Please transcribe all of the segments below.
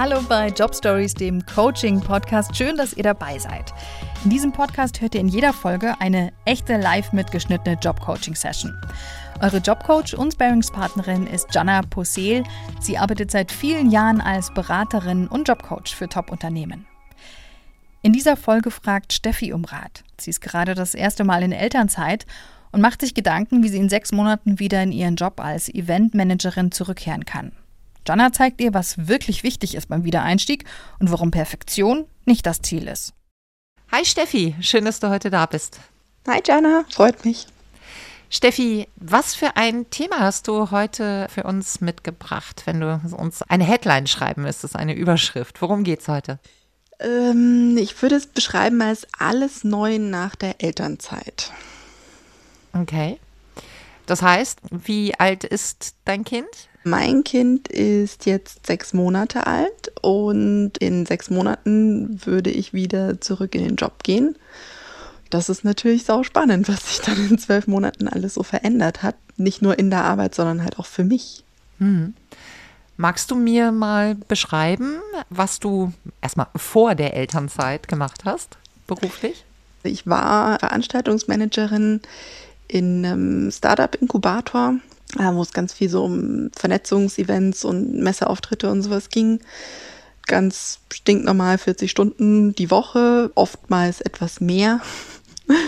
Hallo bei Job Stories, dem Coaching-Podcast. Schön, dass ihr dabei seid. In diesem Podcast hört ihr in jeder Folge eine echte live mitgeschnittene Job-Coaching-Session. Eure Jobcoach und Sparringspartnerin ist Jana Posel. Sie arbeitet seit vielen Jahren als Beraterin und Jobcoach für Top-Unternehmen. In dieser Folge fragt Steffi um Rat. Sie ist gerade das erste Mal in Elternzeit und macht sich Gedanken, wie sie in sechs Monaten wieder in ihren Job als Eventmanagerin zurückkehren kann. Jana zeigt ihr, was wirklich wichtig ist beim Wiedereinstieg und warum Perfektion nicht das Ziel ist. Hi Steffi, schön, dass du heute da bist. Hi Jana, freut mich. Steffi, was für ein Thema hast du heute für uns mitgebracht, wenn du uns eine Headline schreiben müsstest, eine Überschrift? Worum geht's heute? Ähm, ich würde es beschreiben als alles neu nach der Elternzeit. Okay. Das heißt, wie alt ist dein Kind? Mein Kind ist jetzt sechs Monate alt und in sechs Monaten würde ich wieder zurück in den Job gehen. Das ist natürlich sau spannend, was sich dann in zwölf Monaten alles so verändert hat. Nicht nur in der Arbeit, sondern halt auch für mich. Hm. Magst du mir mal beschreiben, was du erstmal vor der Elternzeit gemacht hast, beruflich? Ich war Veranstaltungsmanagerin in einem Startup-Inkubator, äh, wo es ganz viel so um Vernetzungsevents und Messeauftritte und sowas ging. Ganz stinknormal 40 Stunden die Woche, oftmals etwas mehr.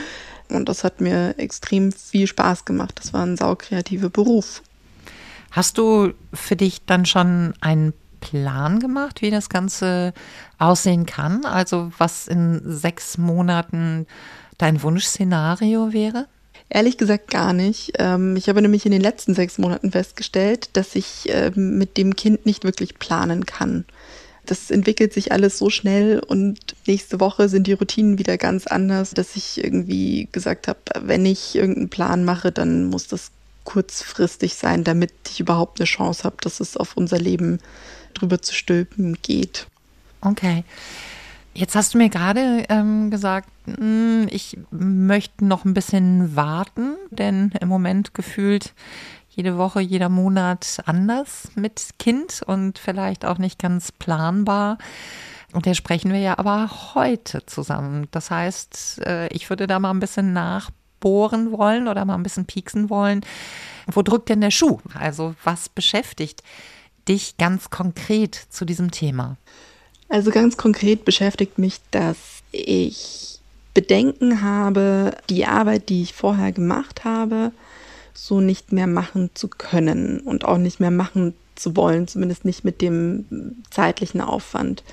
Und das hat mir extrem viel Spaß gemacht. Das war ein saukreativer Beruf. Hast du für dich dann schon einen Plan gemacht, wie das Ganze aussehen kann? Also was in sechs Monaten dein Wunschszenario wäre? Ehrlich gesagt gar nicht. Ähm, ich habe nämlich in den letzten sechs Monaten festgestellt, dass ich ähm, mit dem Kind nicht wirklich planen kann. Das entwickelt sich alles so schnell und nächste Woche sind die Routinen wieder ganz anders, dass ich irgendwie gesagt habe, wenn ich irgendeinen Plan mache, dann muss das kurzfristig sein, damit ich überhaupt eine Chance habe, dass es auf unser Leben drüber zu stülpen geht. Okay. Jetzt hast du mir gerade ähm, gesagt, mh, hm, ich möchte noch ein bisschen warten, denn im Moment gefühlt jede Woche, jeder Monat anders mit Kind und vielleicht auch nicht ganz planbar. Und der sprechen wir ja aber heute zusammen. Das heißt, äh, ich würde da mal ein bisschen nachbohren wollen oder mal ein bisschen pieksen wollen. Wo drückt denn der Schuh? Also was beschäftigt dich ganz konkret zu diesem Thema? Also ganz konkret beschäftigt mich, dass ich Bedenken habe, die Arbeit, die ich vorher gemacht habe, so nicht mehr machen zu können und auch nicht mehr machen zu wollen, zumindest nicht mit dem zeitlichen Aufwand.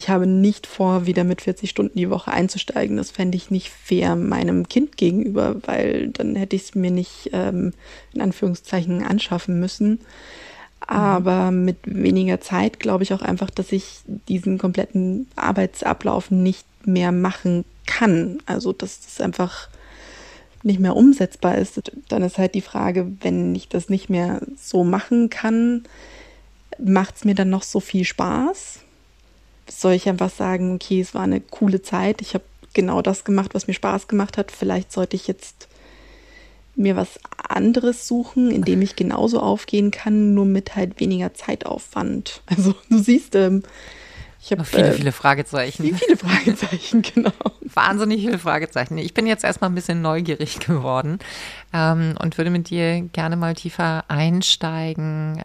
Ich habe nicht vor, wieder mit 40 Stunden die Woche einzusteigen. Das fände ich nicht fair meinem Kind gegenüber, weil dann hätte ich es mir nicht ähm, in Anführungszeichen anschaffen müssen. Aber mit weniger Zeit glaube ich auch einfach, dass ich diesen kompletten Arbeitsablauf nicht mehr machen kann. Also dass das einfach nicht mehr umsetzbar ist. Dann ist halt die Frage, wenn ich das nicht mehr so machen kann, macht es mir dann noch so viel Spaß? Soll ich einfach sagen, okay, es war eine coole Zeit, ich habe genau das gemacht, was mir Spaß gemacht hat. Vielleicht sollte ich jetzt mir was anderes suchen, in dem ich genauso aufgehen kann, nur mit halt weniger Zeitaufwand. Also du siehst, ähm, ich habe viele, äh, viele Fragezeichen. Viele, viele Fragezeichen, genau. Wahnsinnig viele Fragezeichen. Ich bin jetzt erstmal ein bisschen neugierig geworden ähm, und würde mit dir gerne mal tiefer einsteigen.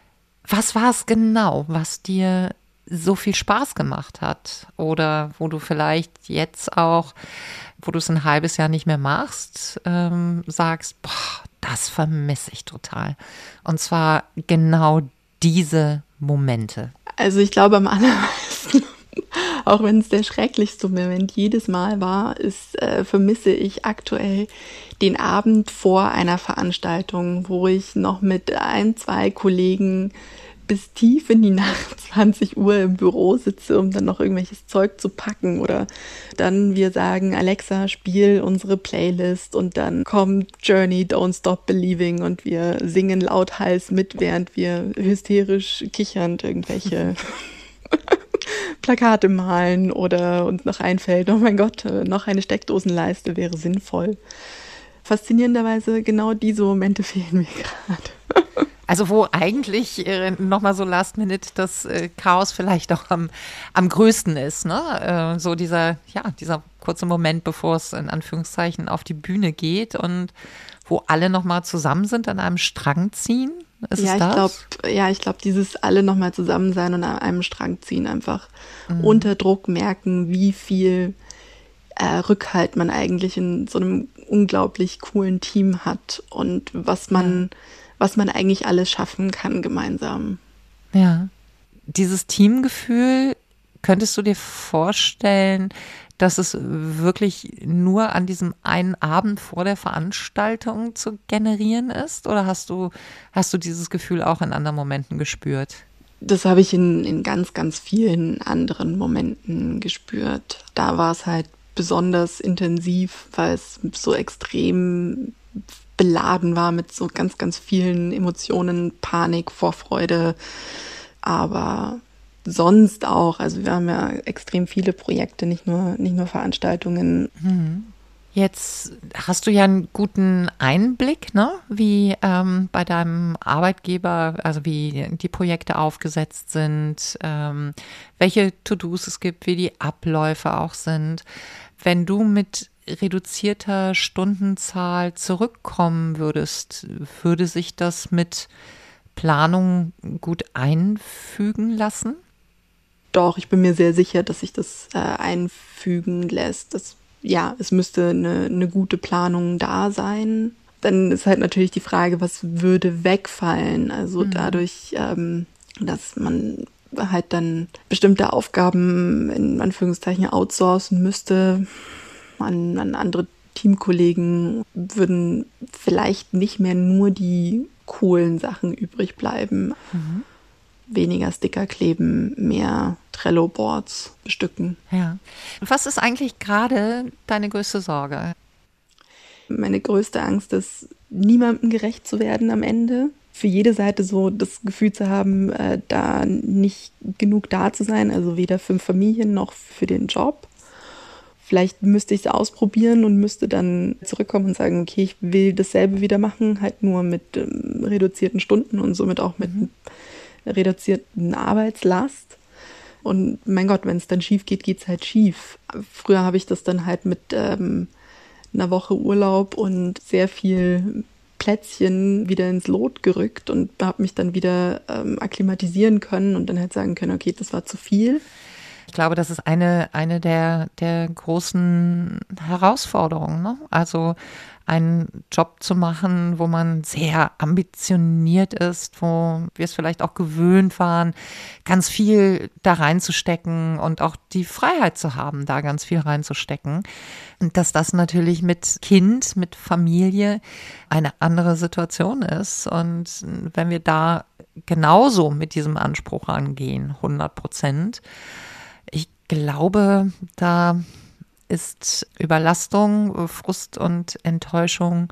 Was war es genau, was dir so viel Spaß gemacht hat? Oder wo du vielleicht jetzt auch wo du es ein halbes Jahr nicht mehr machst, ähm, sagst, boah, das vermisse ich total. Und zwar genau diese Momente. Also ich glaube am allermeisten, auch wenn es der schrecklichste Moment jedes Mal war, ist, äh, vermisse ich aktuell den Abend vor einer Veranstaltung, wo ich noch mit ein, zwei Kollegen bis tief in die Nacht 20 Uhr im Büro sitze, um dann noch irgendwelches Zeug zu packen oder dann wir sagen, Alexa, spiel unsere Playlist und dann kommt Journey Don't Stop Believing und wir singen lauthals mit, während wir hysterisch kichernd irgendwelche Plakate malen oder uns noch einfällt, oh mein Gott, noch eine Steckdosenleiste wäre sinnvoll. Faszinierenderweise genau diese Momente fehlen mir gerade. Also wo eigentlich äh, nochmal so Last Minute das äh, Chaos vielleicht auch am, am größten ist, ne? Äh, so dieser, ja, dieser kurze Moment, bevor es in Anführungszeichen auf die Bühne geht und wo alle nochmal zusammen sind, an einem Strang ziehen. Ist ja, es ich das? glaube, ja, ich glaube, dieses alle nochmal zusammen sein und an einem Strang ziehen, einfach unter Druck merken, wie viel äh, Rückhalt man eigentlich in so einem unglaublich coolen Team hat und was man, was man eigentlich alles schaffen kann gemeinsam. Ja. Dieses Teamgefühl, könntest du dir vorstellen, dass es wirklich nur an diesem einen Abend vor der Veranstaltung zu generieren ist? Oder hast du, hast du dieses Gefühl auch in anderen Momenten gespürt? Das habe ich in, in ganz, ganz vielen anderen Momenten gespürt. Da war es halt besonders intensiv, weil es so extrem beladen war mit so ganz, ganz vielen Emotionen, Panik, Vorfreude. Aber sonst auch, also wir haben ja extrem viele Projekte, nicht nur, nicht nur Veranstaltungen. Jetzt hast du ja einen guten Einblick, ne? wie ähm, bei deinem Arbeitgeber, also wie die Projekte aufgesetzt sind, ähm, welche To-Dos es gibt, wie die Abläufe auch sind. Wenn du mit reduzierter Stundenzahl zurückkommen würdest, würde sich das mit Planung gut einfügen lassen? Doch, ich bin mir sehr sicher, dass sich das äh, einfügen lässt. Das, ja, es müsste eine, eine gute Planung da sein. Dann ist halt natürlich die Frage, was würde wegfallen? Also dadurch, ähm, dass man halt dann bestimmte Aufgaben in Anführungszeichen outsourcen müsste an, an andere Teamkollegen, würden vielleicht nicht mehr nur die coolen Sachen übrig bleiben. Weniger Sticker kleben, mehr Trello-Boards bestücken. Ja. Was ist eigentlich gerade deine größte Sorge? Meine größte Angst ist, niemandem gerecht zu werden am Ende. Für jede Seite so das Gefühl zu haben, äh, da nicht genug da zu sein, also weder für Familien noch für den Job. Vielleicht müsste ich es ausprobieren und müsste dann zurückkommen und sagen, okay, ich will dasselbe wieder machen, halt nur mit ähm, reduzierten Stunden und somit auch mit einer reduzierten Arbeitslast. Und mein Gott, wenn es dann schief geht, geht es halt schief. Früher habe ich das dann halt mit ähm, einer Woche Urlaub und sehr viel Plätzchen wieder ins Lot gerückt und habe mich dann wieder ähm, akklimatisieren können und dann halt sagen können, okay, das war zu viel. Ich glaube, das ist eine, eine der, der großen Herausforderungen. Ne? Also einen Job zu machen, wo man sehr ambitioniert ist, wo wir es vielleicht auch gewöhnt waren, ganz viel da reinzustecken und auch die Freiheit zu haben, da ganz viel reinzustecken. Und dass das natürlich mit Kind, mit Familie eine andere Situation ist. Und wenn wir da genauso mit diesem Anspruch rangehen, 100 Prozent, glaube, da ist Überlastung, Frust und Enttäuschung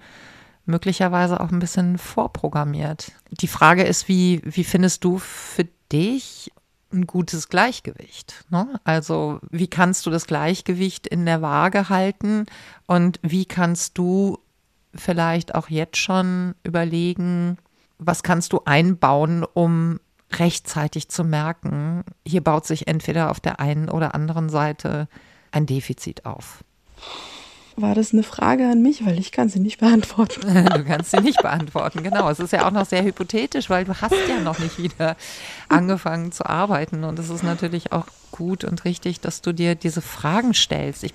möglicherweise auch ein bisschen vorprogrammiert. Die Frage ist, wie, wie findest du für dich ein gutes Gleichgewicht? Ne? Also wie kannst du das Gleichgewicht in der Waage halten und wie kannst du vielleicht auch jetzt schon überlegen, was kannst du einbauen, um rechtzeitig zu merken, hier baut sich entweder auf der einen oder anderen Seite ein Defizit auf. War das eine Frage an mich? Weil ich kann sie nicht beantworten. Du kannst sie nicht beantworten, genau. Es ist ja auch noch sehr hypothetisch, weil du hast ja noch nicht wieder angefangen zu arbeiten. Und es ist natürlich auch gut und richtig, dass du dir diese Fragen stellst. Ich,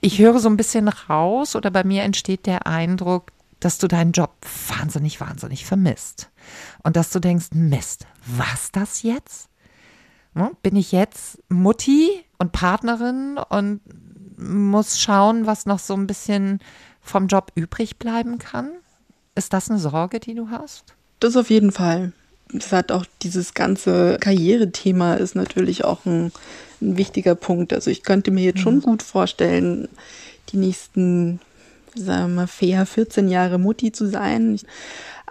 ich höre so ein bisschen raus oder bei mir entsteht der Eindruck, dass du deinen Job wahnsinnig, wahnsinnig vermisst. Und dass du denkst, Mist, was das jetzt? Ne? Bin ich jetzt Mutti und Partnerin und muss schauen, was noch so ein bisschen vom Job übrig bleiben kann? Ist das eine Sorge, die du hast? Das auf jeden Fall. Das hat auch dieses ganze Karrierethema ist natürlich auch ein, ein wichtiger Punkt. Also ich könnte mir jetzt schon gut vorstellen, die nächsten, sagen wir mal, fair 14 Jahre Mutti zu sein.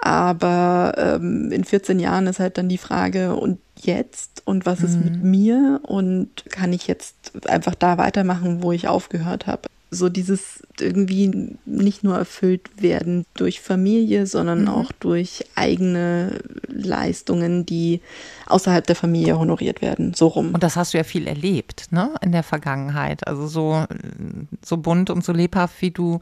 Aber ähm, in 14 Jahren ist halt dann die Frage, und jetzt? Und was ist mit mir? Und kann ich jetzt einfach da weitermachen, wo ich aufgehört habe? so dieses irgendwie nicht nur erfüllt werden durch Familie, sondern mhm. auch durch eigene Leistungen, die außerhalb der Familie honoriert werden, so rum. Und das hast du ja viel erlebt, ne, in der Vergangenheit. Also so, so bunt und so lebhaft, wie du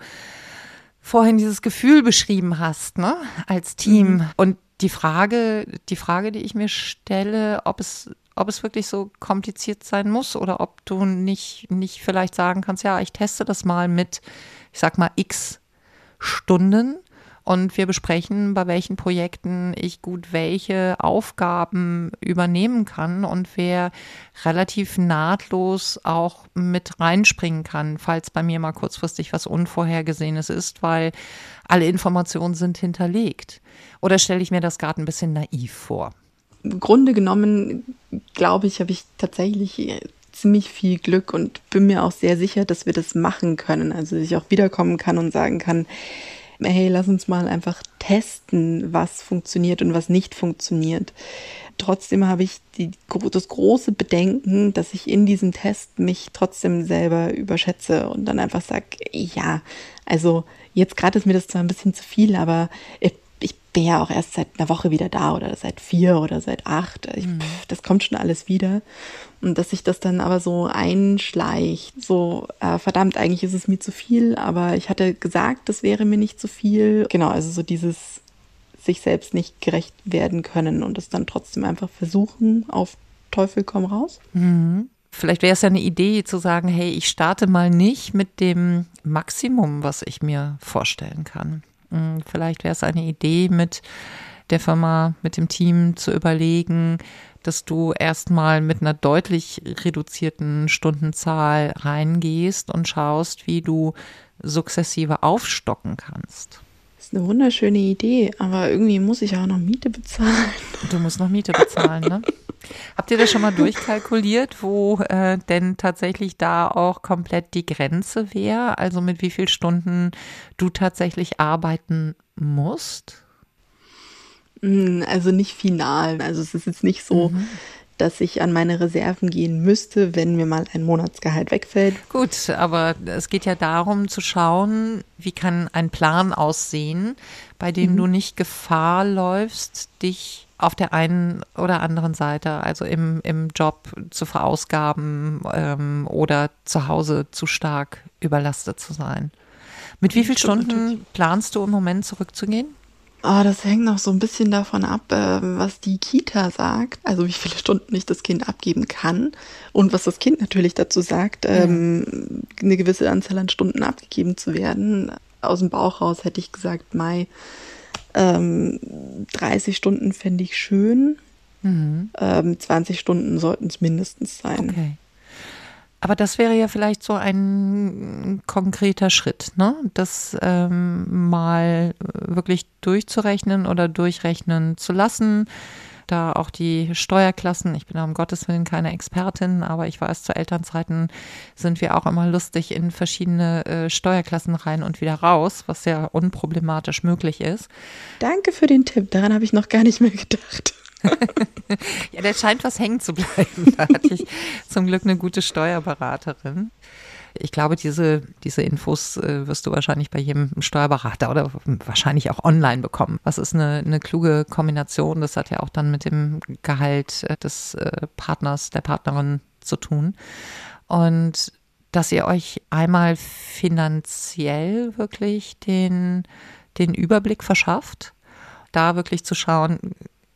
vorhin dieses Gefühl beschrieben hast, ne, als Team. Mhm. Und die Frage, die Frage, die ich mir stelle, ob es ob es wirklich so kompliziert sein muss oder ob du nicht, nicht vielleicht sagen kannst, ja, ich teste das mal mit, ich sag mal, x Stunden und wir besprechen, bei welchen Projekten ich gut welche Aufgaben übernehmen kann und wer relativ nahtlos auch mit reinspringen kann, falls bei mir mal kurzfristig was Unvorhergesehenes ist, weil alle Informationen sind hinterlegt. Oder stelle ich mir das gerade ein bisschen naiv vor? im Grunde genommen, glaube ich, habe ich tatsächlich ziemlich viel Glück und bin mir auch sehr sicher, dass wir das machen können. Also, dass ich auch wiederkommen kann und sagen kann, hey, lass uns mal einfach testen, was funktioniert und was nicht funktioniert. Trotzdem habe ich die, das große Bedenken, dass ich in diesem Test mich trotzdem selber überschätze und dann einfach sage, ja, also jetzt gerade ist mir das zwar ein bisschen zu viel, aber bin ja auch erst seit einer Woche wieder da oder seit vier oder seit acht. Ich, mhm. Das kommt schon alles wieder. Und dass sich das dann aber so einschleicht, so äh, verdammt, eigentlich ist es mir zu viel, aber ich hatte gesagt, das wäre mir nicht zu viel. Genau, also so dieses sich selbst nicht gerecht werden können und es dann trotzdem einfach versuchen, auf Teufel komm raus. Mhm. Vielleicht wäre es ja eine Idee zu sagen, hey, ich starte mal nicht mit dem Maximum, was ich mir vorstellen kann. Hm, vielleicht wäre es eine Idee, mit der Firma, mit dem Team zu überlegen, dass du erstmal mit einer deutlich reduzierten Stundenzahl reingehst und schaust, wie du sukzessive aufstocken kannst. Das ist eine wunderschöne Idee, aber irgendwie muss ich auch noch Miete bezahlen. Du musst noch Miete bezahlen, ne? Habt ihr das schon mal durchkalkuliert, wo äh, denn tatsächlich da auch komplett die Grenze wäre? Also mit wie vielen Stunden du tatsächlich arbeiten musst? Hm, also nicht final. Also es ist jetzt nicht so, mhm. Dass ich an meine Reserven gehen müsste, wenn mir mal ein Monatsgehalt wegfällt. Gut, aber es geht ja darum zu schauen, wie kann ein Plan aussehen, bei dem mhm. du nicht Gefahr läufst, dich auf der einen oder anderen Seite, also im, im Job zu verausgaben ähm, oder zu Hause zu stark überlastet zu sein. Mit wie vielen Stunden planst du im Moment zurückzugehen? Oh, das hängt noch so ein bisschen davon ab, äh, was die Kita sagt, also wie viele Stunden ich das Kind abgeben kann und was das Kind natürlich dazu sagt, ähm, eine gewisse Anzahl an Stunden abgegeben zu werden. Aus dem Bauch raus hätte ich gesagt, Mai, ähm, 30 Stunden fände ich schön. Mhm. Ähm, 20 Stunden sollten es mindestens sein. Okay. Aber das wäre ja vielleicht so ein konkreter Schritt, ne? Das ähm, mal wirklich durchzurechnen oder durchrechnen zu lassen da auch die Steuerklassen, ich bin um Gottes Willen keine Expertin, aber ich weiß, zu Elternzeiten sind wir auch immer lustig in verschiedene äh, Steuerklassen rein und wieder raus, was ja unproblematisch möglich ist. Danke für den Tipp, daran habe ich noch gar nicht mehr gedacht. ja, der scheint was hängen zu bleiben. Da hatte ich zum Glück eine gute Steuerberaterin. Ich glaube, diese, diese Infos äh, wirst du wahrscheinlich bei jedem Steuerberater oder wahrscheinlich auch online bekommen. Was ist eine, eine kluge Kombination? Das hat ja auch dann mit dem Gehalt äh, des äh, Partners, der Partnerin zu tun. Und dass ihr euch einmal finanziell wirklich den, den Überblick verschafft, da wirklich zu schauen,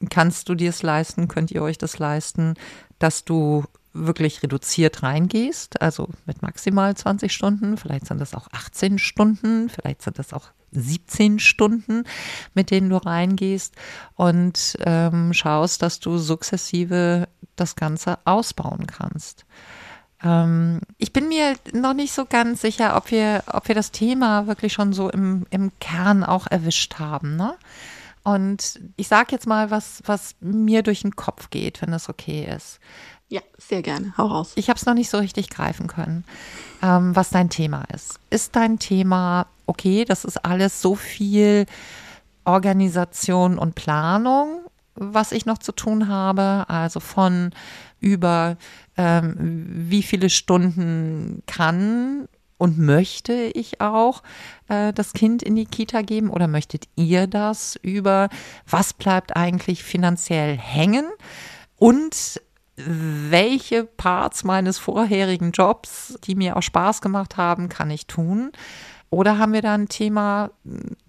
kannst du dir es leisten, könnt ihr euch das leisten, dass du wirklich reduziert reingehst, also mit maximal 20 Stunden, vielleicht sind das auch 18 Stunden, vielleicht sind das auch 17 Stunden, mit denen du reingehst und ähm, schaust, dass du sukzessive das Ganze ausbauen kannst. Ähm, ich bin mir noch nicht so ganz sicher, ob wir, ob wir das Thema wirklich schon so im, im Kern auch erwischt haben. Ne? Und ich sage jetzt mal, was, was mir durch den Kopf geht, wenn das okay ist. Ja, sehr gerne. Hau raus. Ich habe es noch nicht so richtig greifen können, ähm, was dein Thema ist. Ist dein Thema, okay, das ist alles so viel Organisation und Planung, was ich noch zu tun habe, also von über ähm, wie viele Stunden kann und möchte ich auch äh, das Kind in die Kita geben oder möchtet ihr das über, was bleibt eigentlich finanziell hängen und welche Parts meines vorherigen Jobs, die mir auch Spaß gemacht haben, kann ich tun? Oder haben wir da ein Thema,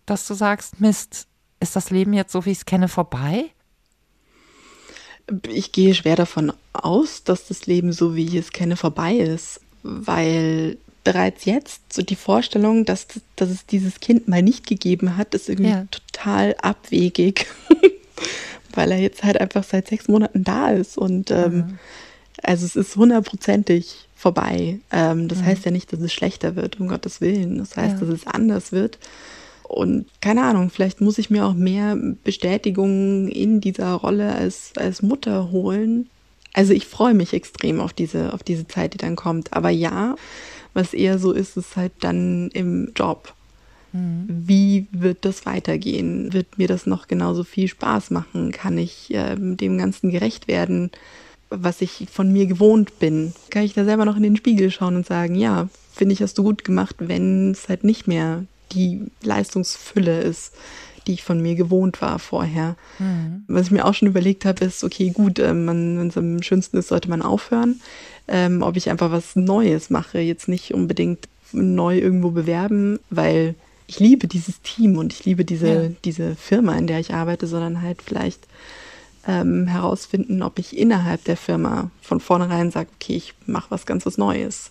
dass du sagst, Mist, ist das Leben jetzt so, wie ich es kenne, vorbei? Ich gehe schwer davon aus, dass das Leben so, wie ich es kenne, vorbei ist, weil bereits jetzt so die Vorstellung, dass, dass es dieses Kind mal nicht gegeben hat, ist irgendwie ja. total abwegig, weil er jetzt halt einfach seit sechs Monaten da ist und ähm, mhm. also es ist hundertprozentig vorbei. Ähm, das mhm. heißt ja nicht, dass es schlechter wird, um Gottes Willen. Das heißt, ja. dass es anders wird. Und keine Ahnung, vielleicht muss ich mir auch mehr Bestätigung in dieser Rolle als, als Mutter holen. Also ich freue mich extrem auf diese, auf diese Zeit, die dann kommt. Aber ja, was eher so ist, ist halt dann im Job. Mhm. Wie wird das weitergehen? Wird mir das noch genauso viel Spaß machen? Kann ich äh, dem Ganzen gerecht werden, was ich von mir gewohnt bin? Kann ich da selber noch in den Spiegel schauen und sagen, ja, finde ich, hast du gut gemacht, wenn es halt nicht mehr die Leistungsfülle ist, die ich von mir gewohnt war vorher. Mhm. Was ich mir auch schon überlegt habe, ist, okay, gut, äh, wenn es am schönsten ist, sollte man aufhören. Ähm, ob ich einfach was Neues mache, jetzt nicht unbedingt neu irgendwo bewerben, weil ich liebe dieses Team und ich liebe diese, ja. diese Firma, in der ich arbeite, sondern halt vielleicht ähm, herausfinden, ob ich innerhalb der Firma von vornherein sage, okay, ich mache was ganz was Neues.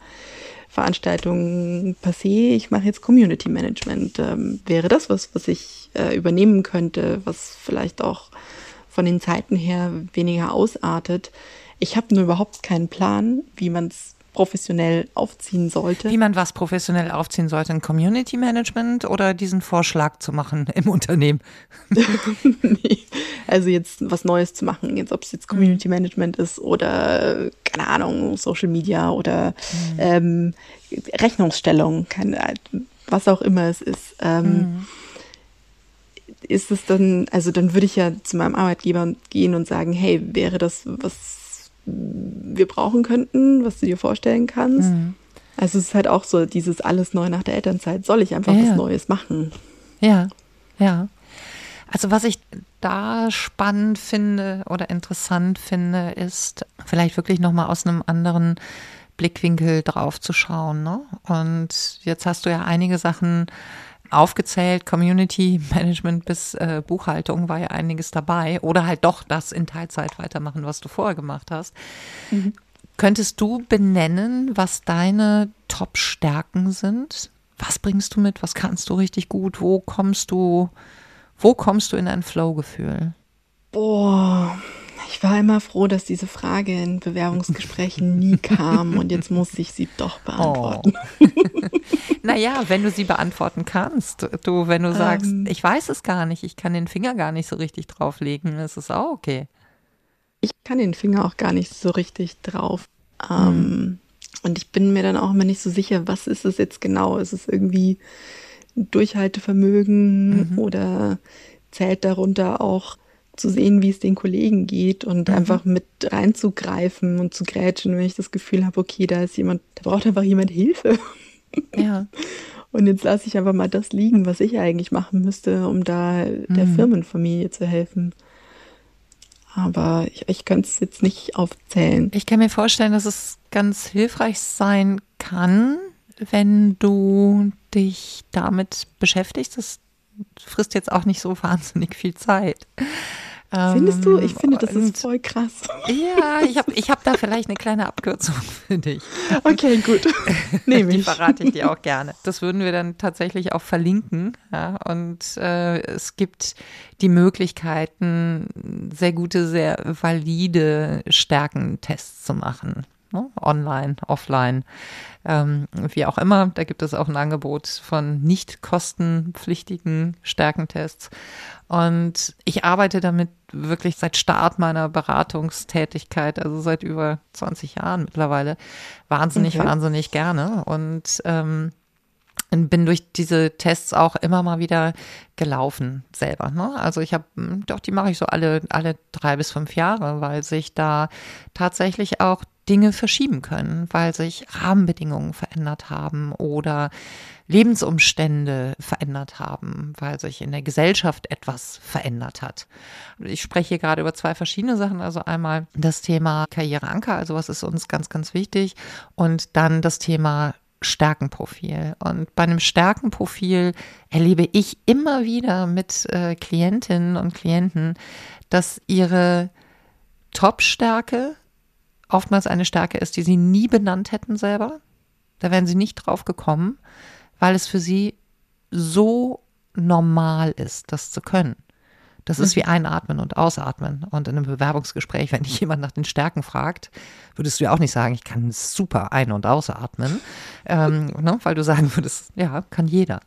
Veranstaltungen passé, ich mache jetzt Community Management. Ähm, wäre das was, was ich äh, übernehmen könnte, was vielleicht auch von den Zeiten her weniger ausartet? Ich habe nur überhaupt keinen Plan, wie man es professionell aufziehen sollte. Wie man was professionell aufziehen sollte, ein Community Management oder diesen Vorschlag zu machen im Unternehmen? nee, also jetzt was Neues zu machen, jetzt ob es jetzt Community Management ist oder keine Ahnung, Social Media oder mhm. ähm, Rechnungsstellung, keine, was auch immer es ist. Ähm, mhm. Ist es dann, also dann würde ich ja zu meinem Arbeitgeber gehen und sagen, hey, wäre das was wir brauchen könnten, was du dir vorstellen kannst. Mhm. Also es ist halt auch so dieses alles neu nach der Elternzeit. Soll ich einfach ja, was Neues machen? Ja, ja. Also was ich da spannend finde oder interessant finde, ist vielleicht wirklich nochmal aus einem anderen Blickwinkel drauf zu schauen. Ne? Und jetzt hast du ja einige Sachen aufgezählt, Community Management bis äh, Buchhaltung war ja einiges dabei oder halt doch das in Teilzeit weitermachen, was du vorher gemacht hast. Mhm. Könntest du benennen, was deine Top-Stärken sind? Was bringst du mit? Was kannst du richtig gut? Wo kommst du, wo kommst du in ein Flow-Gefühl? Boah, ich war immer froh, dass diese Frage in Bewerbungsgesprächen nie kam und jetzt muss ich sie doch beantworten. Oh. naja, wenn du sie beantworten kannst, du, wenn du sagst, ähm, ich weiß es gar nicht, ich kann den Finger gar nicht so richtig drauflegen, ist es auch okay. Ich kann den Finger auch gar nicht so richtig drauf. Ähm, mhm. Und ich bin mir dann auch immer nicht so sicher, was ist es jetzt genau? Ist es irgendwie Durchhaltevermögen mhm. oder zählt darunter auch zu sehen, wie es den Kollegen geht und mhm. einfach mit reinzugreifen und zu grätschen, wenn ich das Gefühl habe, okay, da ist jemand, da braucht einfach jemand Hilfe. Ja. Und jetzt lasse ich einfach mal das liegen, was ich eigentlich machen müsste, um da mhm. der Firmenfamilie zu helfen. Aber ich, ich kann es jetzt nicht aufzählen. Ich kann mir vorstellen, dass es ganz hilfreich sein kann, wenn du dich damit beschäftigst. Das frisst jetzt auch nicht so wahnsinnig viel Zeit. Findest du? Ich finde, das ist voll krass. Ja, ich habe ich hab da vielleicht eine kleine Abkürzung für dich. Okay, gut. Nehme ich. Die verrate ich dir auch gerne. Das würden wir dann tatsächlich auch verlinken. Ja? Und äh, es gibt die Möglichkeiten, sehr gute, sehr valide Stärkentests zu machen ne? online, offline, ähm, wie auch immer. Da gibt es auch ein Angebot von nicht kostenpflichtigen Stärkentests. Und ich arbeite damit wirklich seit Start meiner Beratungstätigkeit, also seit über 20 Jahren mittlerweile, wahnsinnig, okay. wahnsinnig gerne. Und ähm, bin durch diese Tests auch immer mal wieder gelaufen selber. Ne? Also ich habe, doch, die mache ich so alle, alle drei bis fünf Jahre, weil sich da tatsächlich auch Dinge verschieben können, weil sich Rahmenbedingungen verändert haben oder Lebensumstände verändert haben, weil sich in der Gesellschaft etwas verändert hat. Ich spreche hier gerade über zwei verschiedene Sachen. Also einmal das Thema Karriereanker, also was ist uns ganz, ganz wichtig und dann das Thema Stärkenprofil. Und bei einem Stärkenprofil erlebe ich immer wieder mit äh, Klientinnen und Klienten, dass ihre Top-Stärke oftmals eine Stärke ist, die sie nie benannt hätten selber. Da wären sie nicht drauf gekommen, weil es für sie so normal ist, das zu können. Das ist wie einatmen und ausatmen. Und in einem Bewerbungsgespräch, wenn dich jemand nach den Stärken fragt, würdest du ja auch nicht sagen, ich kann super ein- und ausatmen, ähm, ne? weil du sagen würdest, ja, kann jeder.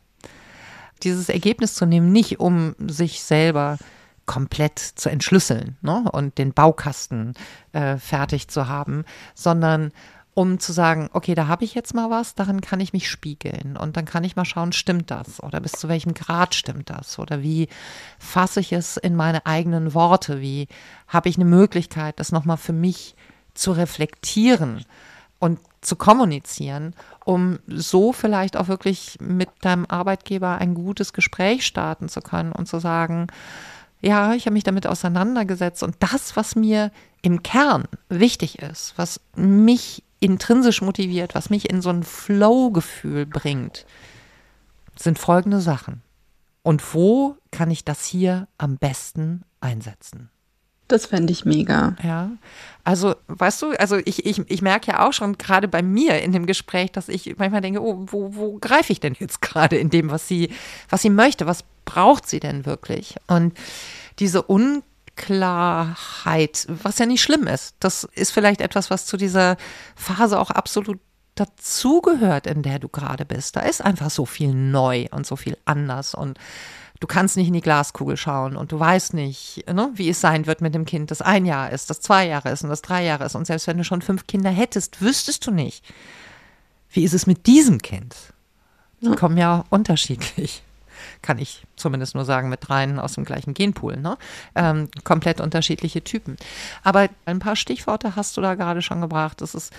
Dieses Ergebnis zu nehmen, nicht um sich selber komplett zu entschlüsseln ne? und den Baukasten äh, fertig zu haben, sondern um zu sagen, okay, da habe ich jetzt mal was, darin kann ich mich spiegeln und dann kann ich mal schauen, stimmt das oder bis zu welchem Grad stimmt das oder wie fasse ich es in meine eigenen Worte, wie habe ich eine Möglichkeit, das nochmal für mich zu reflektieren und zu kommunizieren, um so vielleicht auch wirklich mit deinem Arbeitgeber ein gutes Gespräch starten zu können und zu sagen, ja, ich habe mich damit auseinandergesetzt und das, was mir im Kern wichtig ist, was mich intrinsisch motiviert, was mich in so ein Flow-Gefühl bringt, sind folgende Sachen. Und wo kann ich das hier am besten einsetzen? Das fände ich mega. Ja, also weißt du, also ich, ich, ich merke ja auch schon gerade bei mir in dem Gespräch, dass ich manchmal denke, oh, wo, wo greife ich denn jetzt gerade in dem, was sie, was sie möchte, was braucht sie denn wirklich? Und diese Un Unklarheit, was ja nicht schlimm ist. Das ist vielleicht etwas, was zu dieser Phase auch absolut dazugehört, in der du gerade bist. Da ist einfach so viel neu und so viel anders und du kannst nicht in die Glaskugel schauen und du weißt nicht, ne, wie es sein wird mit dem Kind, das ein Jahr ist, das zwei Jahre ist und das drei Jahre ist. Und selbst wenn du schon fünf Kinder hättest, wüsstest du nicht, wie ist es mit diesem Kind. Die kommen ja unterschiedlich kann ich zumindest nur sagen, mit dreien aus dem gleichen Genpool. Ne? Ähm, komplett unterschiedliche Typen. Aber ein paar Stichworte hast du da gerade schon gebracht. Das ist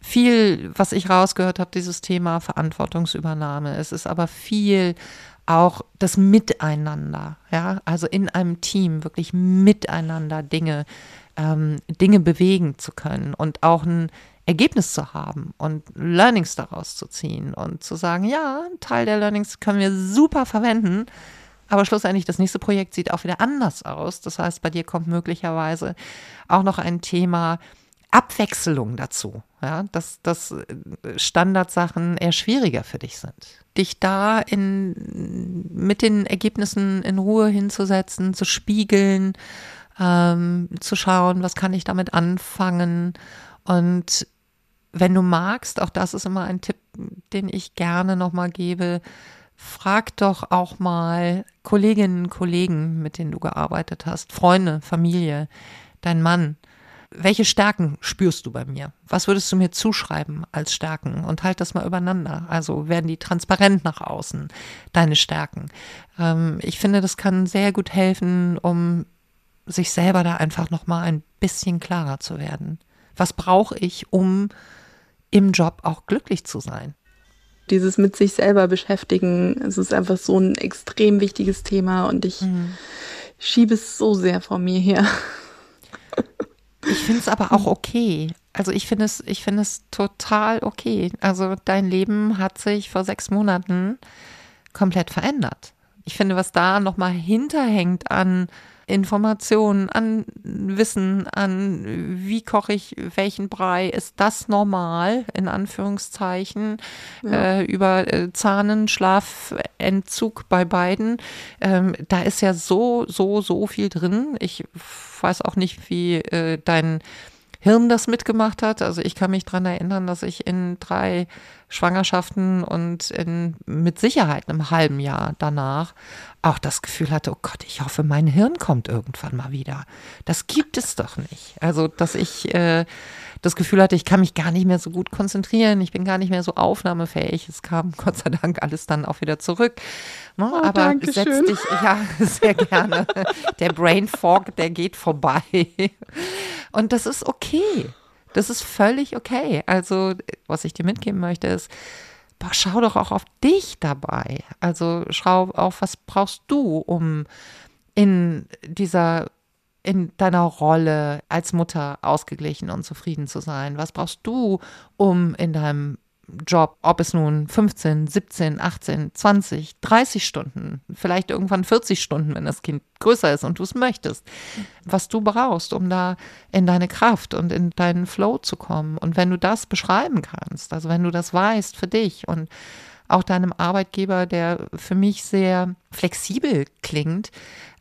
viel, was ich rausgehört habe, dieses Thema Verantwortungsübernahme. Es ist aber viel auch das Miteinander, ja, also in einem Team wirklich miteinander Dinge, ähm, Dinge bewegen zu können und auch ein Ergebnis zu haben und Learnings daraus zu ziehen und zu sagen, ja, ein Teil der Learnings können wir super verwenden, aber schlussendlich das nächste Projekt sieht auch wieder anders aus. Das heißt, bei dir kommt möglicherweise auch noch ein Thema Abwechslung dazu, ja, dass, dass Standardsachen eher schwieriger für dich sind. Dich da in, mit den Ergebnissen in Ruhe hinzusetzen, zu spiegeln, ähm, zu schauen, was kann ich damit anfangen und wenn du magst, auch das ist immer ein Tipp, den ich gerne nochmal gebe, frag doch auch mal Kolleginnen, Kollegen, mit denen du gearbeitet hast, Freunde, Familie, dein Mann. Welche Stärken spürst du bei mir? Was würdest du mir zuschreiben als Stärken? Und halt das mal übereinander. Also werden die transparent nach außen, deine Stärken. Ähm, ich finde, das kann sehr gut helfen, um sich selber da einfach nochmal ein bisschen klarer zu werden. Was brauche ich, um im Job auch glücklich zu sein? Dieses mit sich selber beschäftigen, es ist einfach so ein extrem wichtiges Thema und ich mhm. schiebe es so sehr vor mir her. Ich finde es aber auch okay. Also ich finde es, ich finde es total okay. Also dein Leben hat sich vor sechs Monaten komplett verändert. Ich finde, was da nochmal hinterhängt an Informationen, an Wissen, an wie koche ich welchen Brei, ist das normal, in Anführungszeichen, ja. äh, über äh, Zahnen, Schlafentzug bei beiden. Ähm, da ist ja so, so, so viel drin. Ich weiß auch nicht, wie äh, dein Hirn das mitgemacht hat. Also ich kann mich dran erinnern, dass ich in drei Schwangerschaften und in, mit Sicherheit einem halben Jahr danach auch das Gefühl hatte, oh Gott, ich hoffe, mein Hirn kommt irgendwann mal wieder. Das gibt es doch nicht. Also, dass ich äh, das Gefühl hatte, ich kann mich gar nicht mehr so gut konzentrieren, ich bin gar nicht mehr so aufnahmefähig. Es kam Gott sei Dank alles dann auch wieder zurück. Ne? Oh, Aber setz schön. dich, ja, sehr gerne. der Brain Fog, der geht vorbei. Und das ist okay. Das ist völlig okay. Also, was ich dir mitgeben möchte, ist, boah, schau doch auch auf dich dabei. Also schau auf, was brauchst du, um in dieser in deiner Rolle als Mutter ausgeglichen und zufrieden zu sein? Was brauchst du, um in deinem Job, ob es nun 15, 17, 18, 20, 30 Stunden, vielleicht irgendwann 40 Stunden, wenn das Kind größer ist und du es möchtest, was du brauchst, um da in deine Kraft und in deinen Flow zu kommen. Und wenn du das beschreiben kannst, also wenn du das weißt für dich und auch deinem Arbeitgeber, der für mich sehr flexibel klingt,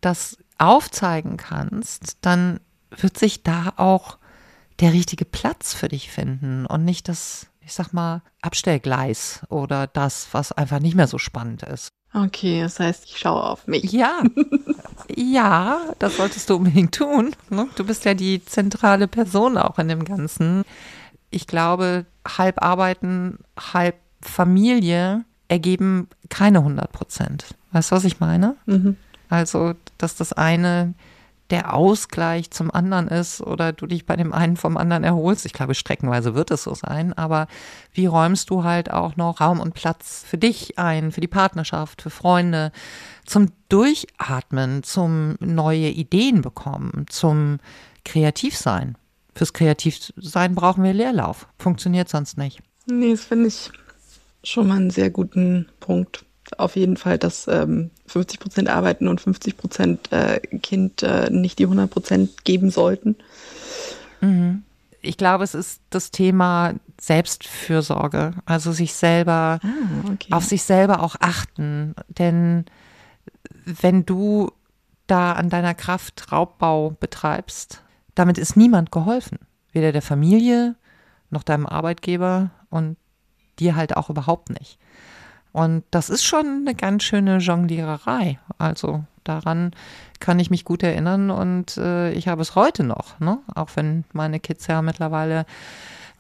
das aufzeigen kannst, dann wird sich da auch der richtige Platz für dich finden und nicht das ich sag mal, Abstellgleis oder das, was einfach nicht mehr so spannend ist. Okay, das heißt, ich schaue auf mich. Ja, ja, das solltest du unbedingt tun. Ne? Du bist ja die zentrale Person auch in dem Ganzen. Ich glaube, halb arbeiten, halb Familie ergeben keine 100 Prozent. Weißt du, was ich meine? Mhm. Also, dass das eine der Ausgleich zum anderen ist oder du dich bei dem einen vom anderen erholst. Ich glaube, streckenweise wird es so sein, aber wie räumst du halt auch noch Raum und Platz für dich ein, für die Partnerschaft, für Freunde, zum Durchatmen, zum neue Ideen bekommen, zum Kreativsein. Fürs Kreativsein brauchen wir Leerlauf. Funktioniert sonst nicht. Nee, das finde ich schon mal einen sehr guten Punkt auf jeden Fall, dass ähm, 50 Prozent arbeiten und 50 Prozent äh, Kind äh, nicht die 100 Prozent geben sollten. Mhm. Ich glaube, es ist das Thema Selbstfürsorge, also sich selber, ah, okay. auf sich selber auch achten. Denn wenn du da an deiner Kraft Raubbau betreibst, damit ist niemand geholfen. Weder der Familie noch deinem Arbeitgeber und dir halt auch überhaupt nicht. Und das ist schon eine ganz schöne Jongliererei. Also daran kann ich mich gut erinnern und äh, ich habe es heute noch, ne? auch wenn meine Kids ja mittlerweile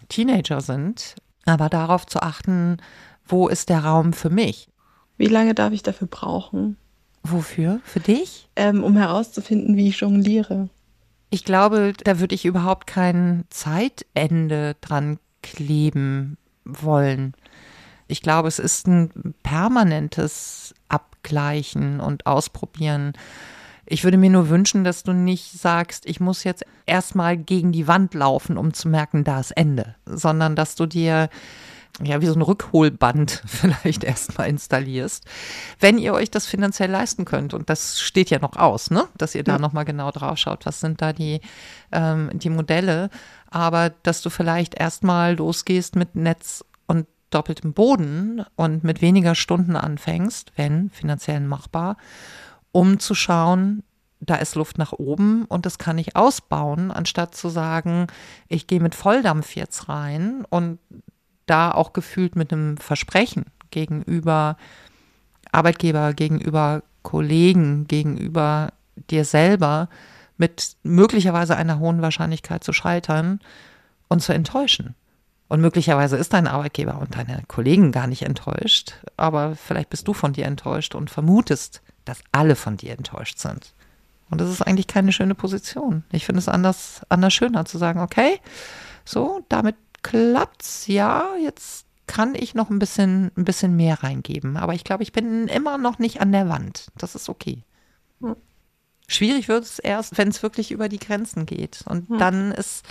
Teenager sind. Aber darauf zu achten, wo ist der Raum für mich? Wie lange darf ich dafür brauchen? Wofür? Für dich? Ähm, um herauszufinden, wie ich jongliere. Ich glaube, da würde ich überhaupt kein Zeitende dran kleben wollen. Ich glaube, es ist ein permanentes Abgleichen und Ausprobieren. Ich würde mir nur wünschen, dass du nicht sagst, ich muss jetzt erstmal gegen die Wand laufen, um zu merken, da ist Ende, sondern dass du dir ja, wie so ein Rückholband vielleicht erstmal installierst, wenn ihr euch das finanziell leisten könnt. Und das steht ja noch aus, ne? Dass ihr da ja. nochmal genau drauf schaut, was sind da die, ähm, die Modelle. Aber dass du vielleicht erstmal losgehst mit Netz doppeltem Boden und mit weniger Stunden anfängst, wenn finanziell machbar, um zu schauen, da ist Luft nach oben und das kann ich ausbauen, anstatt zu sagen, ich gehe mit Volldampf jetzt rein und da auch gefühlt mit einem Versprechen gegenüber Arbeitgeber, gegenüber Kollegen, gegenüber dir selber mit möglicherweise einer hohen Wahrscheinlichkeit zu scheitern und zu enttäuschen. Und möglicherweise ist dein Arbeitgeber und deine Kollegen gar nicht enttäuscht, aber vielleicht bist du von dir enttäuscht und vermutest, dass alle von dir enttäuscht sind. Und das ist eigentlich keine schöne Position. Ich finde es anders, anders schöner zu sagen, okay, so, damit klappt's, ja, jetzt kann ich noch ein bisschen, ein bisschen mehr reingeben. Aber ich glaube, ich bin immer noch nicht an der Wand. Das ist okay. Hm. Schwierig wird es erst, wenn es wirklich über die Grenzen geht. Und hm. dann ist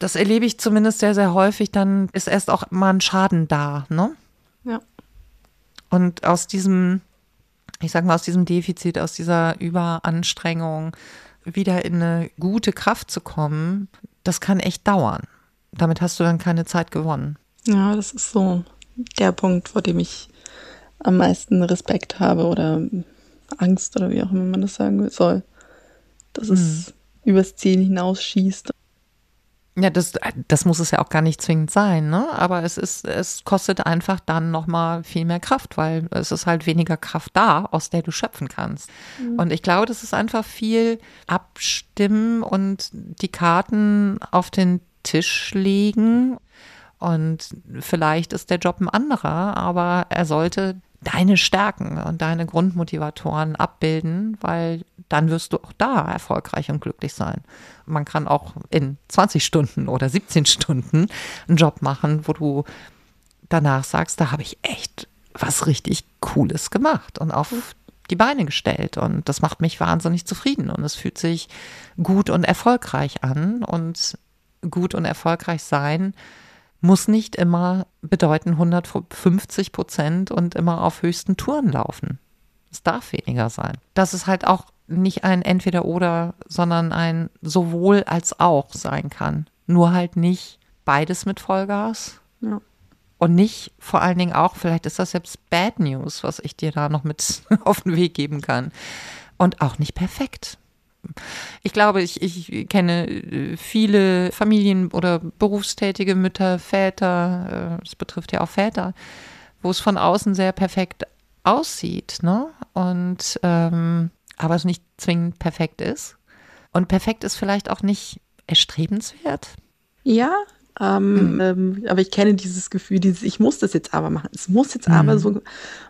das erlebe ich zumindest sehr, sehr häufig, dann ist erst auch mal ein Schaden da, ne? Ja. Und aus diesem, ich sag mal, aus diesem Defizit, aus dieser Überanstrengung wieder in eine gute Kraft zu kommen, das kann echt dauern. Damit hast du dann keine Zeit gewonnen. Ja, das ist so der Punkt, vor dem ich am meisten Respekt habe oder Angst oder wie auch immer man das sagen soll. Dass mhm. es übers Ziel hinausschießt ja, das, das muss es ja auch gar nicht zwingend sein, ne? Aber es ist, es kostet einfach dann nochmal viel mehr Kraft, weil es ist halt weniger Kraft da, aus der du schöpfen kannst. Mhm. Und ich glaube, das ist einfach viel abstimmen und die Karten auf den Tisch legen. Und vielleicht ist der Job ein anderer, aber er sollte deine Stärken und deine Grundmotivatoren abbilden, weil dann wirst du auch da erfolgreich und glücklich sein. Man kann auch in 20 Stunden oder 17 Stunden einen Job machen, wo du danach sagst, da habe ich echt was richtig Cooles gemacht und auf die Beine gestellt. Und das macht mich wahnsinnig zufrieden. Und es fühlt sich gut und erfolgreich an. Und gut und erfolgreich sein muss nicht immer bedeuten 150 Prozent und immer auf höchsten Touren laufen. Es darf weniger sein. Das ist halt auch nicht ein Entweder-Oder, sondern ein sowohl als auch sein kann. Nur halt nicht beides mit Vollgas. Ja. Und nicht vor allen Dingen auch, vielleicht ist das jetzt Bad News, was ich dir da noch mit auf den Weg geben kann. Und auch nicht perfekt. Ich glaube, ich, ich kenne äh, viele Familien oder berufstätige Mütter, Väter, äh, das betrifft ja auch Väter, wo es von außen sehr perfekt aussieht, ne? Und ähm, aber es nicht zwingend perfekt ist. Und perfekt ist vielleicht auch nicht erstrebenswert. Ja, ähm, mhm. ähm, aber ich kenne dieses Gefühl, dieses, ich muss das jetzt aber machen. Es muss jetzt mhm. aber so,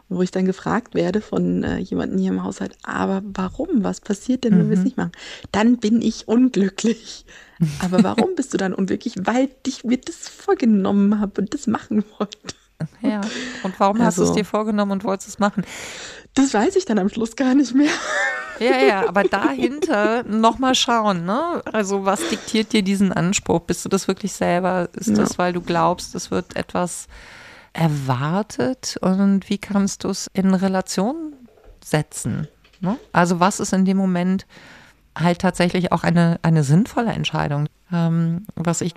wo ich dann gefragt werde von äh, jemandem hier im Haushalt, aber warum? Was passiert denn, wenn mhm. wir es nicht machen? Dann bin ich unglücklich. Aber warum bist du dann unglücklich? Weil ich mir das vorgenommen habe und das machen wollte. Ja. Und warum also, hast du es also dir vorgenommen und wolltest es machen? Das weiß ich dann am Schluss gar nicht mehr. Ja, ja, aber dahinter nochmal schauen, ne? Also was diktiert dir diesen Anspruch? Bist du das wirklich selber? Ist ja. das, weil du glaubst, es wird etwas erwartet? Und wie kannst du es in Relation setzen? Ne? Also was ist in dem Moment halt tatsächlich auch eine, eine sinnvolle Entscheidung? Ähm, was ich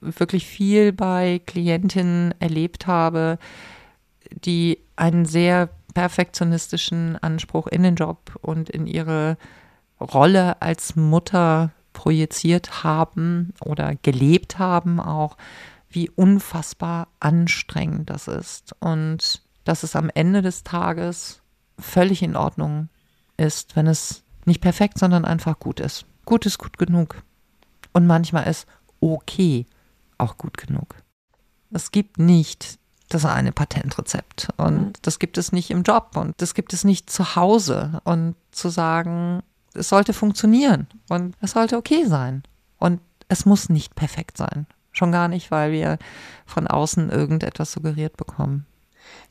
wirklich viel bei Klientinnen erlebt habe, die einen sehr perfektionistischen Anspruch in den Job und in ihre Rolle als Mutter projiziert haben oder gelebt haben, auch wie unfassbar anstrengend das ist und dass es am Ende des Tages völlig in Ordnung ist, wenn es nicht perfekt, sondern einfach gut ist. Gut ist gut genug. Und manchmal ist okay auch gut genug. Es gibt nicht das eine Patentrezept und mhm. das gibt es nicht im Job und das gibt es nicht zu Hause und zu sagen, es sollte funktionieren und es sollte okay sein und es muss nicht perfekt sein. Schon gar nicht, weil wir von außen irgendetwas suggeriert bekommen.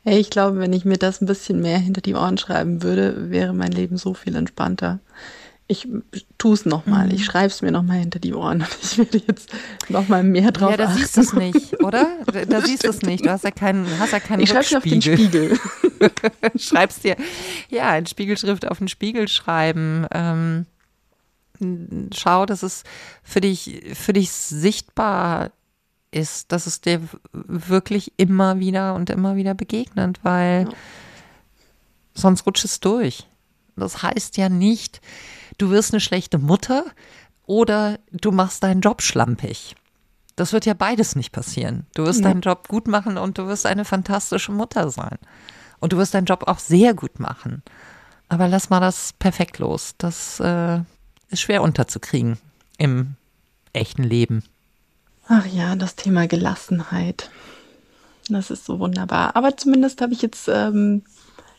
Ich glaube, wenn ich mir das ein bisschen mehr hinter die Ohren schreiben würde, wäre mein Leben so viel entspannter ich tue es nochmal, mhm. ich schreibe es mir nochmal hinter die Ohren. Ich werde jetzt nochmal mehr drauf Ja, da achten. siehst du es nicht, oder? Da, da siehst du es nicht. Du hast ja keinen, hast ja keinen Ich schreibe auf den Spiegel. Schreibst dir, ja, in Spiegelschrift auf den Spiegel schreiben. Ähm, schau, dass es für dich, für dich sichtbar ist, dass es dir wirklich immer wieder und immer wieder begegnet, weil ja. sonst rutscht es durch. Das heißt ja nicht, du wirst eine schlechte Mutter oder du machst deinen Job schlampig. Das wird ja beides nicht passieren. Du wirst ja. deinen Job gut machen und du wirst eine fantastische Mutter sein. Und du wirst deinen Job auch sehr gut machen. Aber lass mal das perfekt los. Das äh, ist schwer unterzukriegen im echten Leben. Ach ja, das Thema Gelassenheit. Das ist so wunderbar. Aber zumindest habe ich jetzt ähm,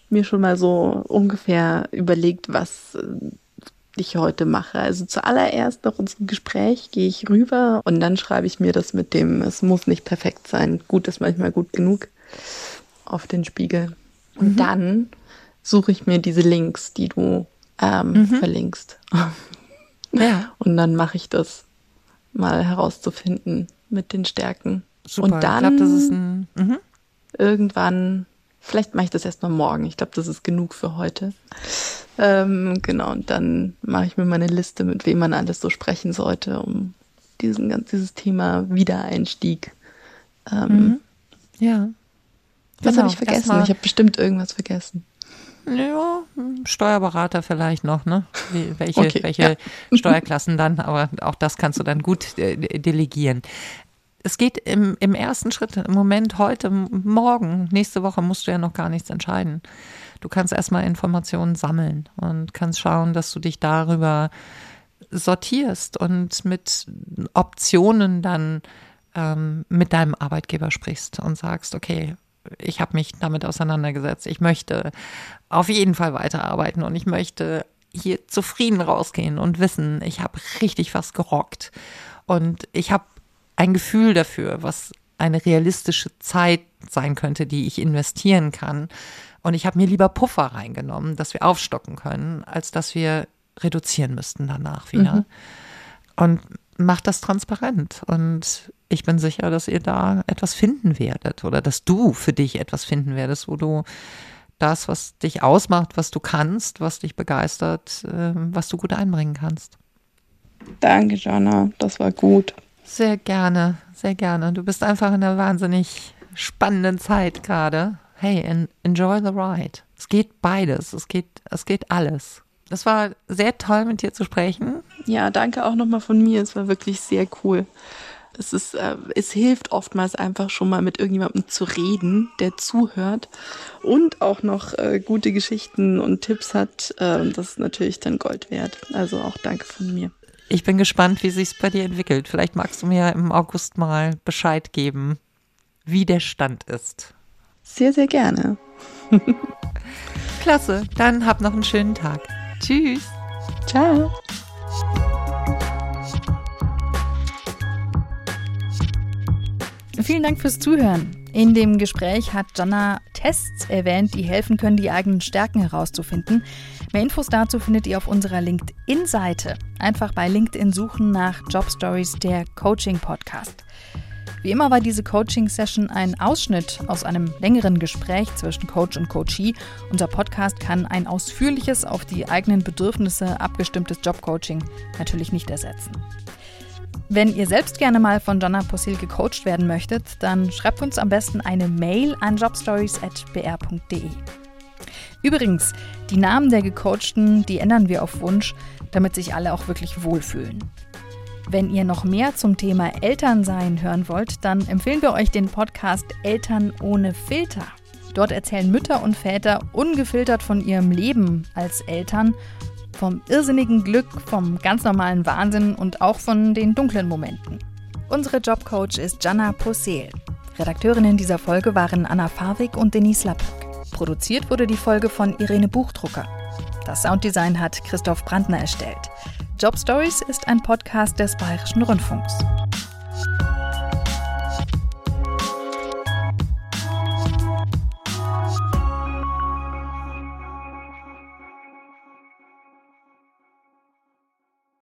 mir schon mal so ungefähr überlegt, was äh, ich heute mache. Also zuallererst nach unserem Gespräch gehe ich rüber und dann schreibe ich mir das mit dem, es muss nicht perfekt sein, gut ist manchmal gut genug, auf den Spiegel. Und mhm. dann suche ich mir diese Links, die du ähm, mhm. verlinkst. ja. Und dann mache ich das mal herauszufinden mit den Stärken. Super. Und dann glaub, mhm. irgendwann Vielleicht mache ich das erst mal morgen. Ich glaube, das ist genug für heute. Ähm, genau, und dann mache ich mir meine Liste, mit wem man alles so sprechen sollte, um diesen, dieses Thema Wiedereinstieg. Ähm, mhm. Ja. Was genau, habe ich vergessen? Ich habe bestimmt irgendwas vergessen. Ja, Steuerberater vielleicht noch, ne? Welche, okay, welche ja. Steuerklassen dann, aber auch das kannst du dann gut äh, delegieren es geht im, im ersten Schritt, im Moment, heute, morgen, nächste Woche musst du ja noch gar nichts entscheiden. Du kannst erstmal Informationen sammeln und kannst schauen, dass du dich darüber sortierst und mit Optionen dann ähm, mit deinem Arbeitgeber sprichst und sagst, okay, ich habe mich damit auseinandergesetzt. Ich möchte auf jeden Fall weiterarbeiten und ich möchte hier zufrieden rausgehen und wissen, ich habe richtig was gerockt. Und ich habe ein Gefühl dafür, was eine realistische Zeit sein könnte, die ich investieren kann. Und ich habe mir lieber Puffer reingenommen, dass wir aufstocken können, als dass wir reduzieren müssten danach wieder. Mhm. Und macht das transparent. Und ich bin sicher, dass ihr da etwas finden werdet oder dass du für dich etwas finden werdest, wo du das, was dich ausmacht, was du kannst, was dich begeistert, äh, was du gut einbringen kannst. Danke, Jana. Das war gut. Sehr gerne, sehr gerne. Du bist einfach in einer wahnsinnig spannenden Zeit gerade. Hey, enjoy the ride. Es geht beides. Es geht, es geht alles. Es war sehr toll, mit dir zu sprechen. Ja, danke auch nochmal von mir. Es war wirklich sehr cool. Es, ist, äh, es hilft oftmals einfach schon mal mit irgendjemandem zu reden, der zuhört und auch noch äh, gute Geschichten und Tipps hat. Äh, das ist natürlich dann Gold wert. Also auch danke von mir. Ich bin gespannt, wie sich bei dir entwickelt. Vielleicht magst du mir im August mal Bescheid geben, wie der Stand ist. Sehr, sehr gerne. Klasse, dann hab noch einen schönen Tag. Tschüss. Ciao. Vielen Dank fürs Zuhören. In dem Gespräch hat Jonna Tests erwähnt, die helfen können, die eigenen Stärken herauszufinden. Mehr Infos dazu findet ihr auf unserer LinkedIn-Seite. Einfach bei LinkedIn suchen nach Job Stories der Coaching Podcast. Wie immer war diese Coaching-Session ein Ausschnitt aus einem längeren Gespräch zwischen Coach und Coachee. Unser Podcast kann ein ausführliches, auf die eigenen Bedürfnisse abgestimmtes Jobcoaching natürlich nicht ersetzen. Wenn ihr selbst gerne mal von Jonna Possil gecoacht werden möchtet, dann schreibt uns am besten eine Mail an jobstories.br.de. Übrigens, die Namen der Gecoachten, die ändern wir auf Wunsch, damit sich alle auch wirklich wohlfühlen. Wenn ihr noch mehr zum Thema Elternsein hören wollt, dann empfehlen wir euch den Podcast Eltern ohne Filter. Dort erzählen Mütter und Väter ungefiltert von ihrem Leben als Eltern vom irrsinnigen Glück, vom ganz normalen Wahnsinn und auch von den dunklen Momenten. Unsere Jobcoach ist Jana Posel. Redakteurinnen dieser Folge waren Anna Farwig und Denise Lappöck. Produziert wurde die Folge von Irene Buchdrucker. Das Sounddesign hat Christoph Brandner erstellt. Job Stories ist ein Podcast des Bayerischen Rundfunks.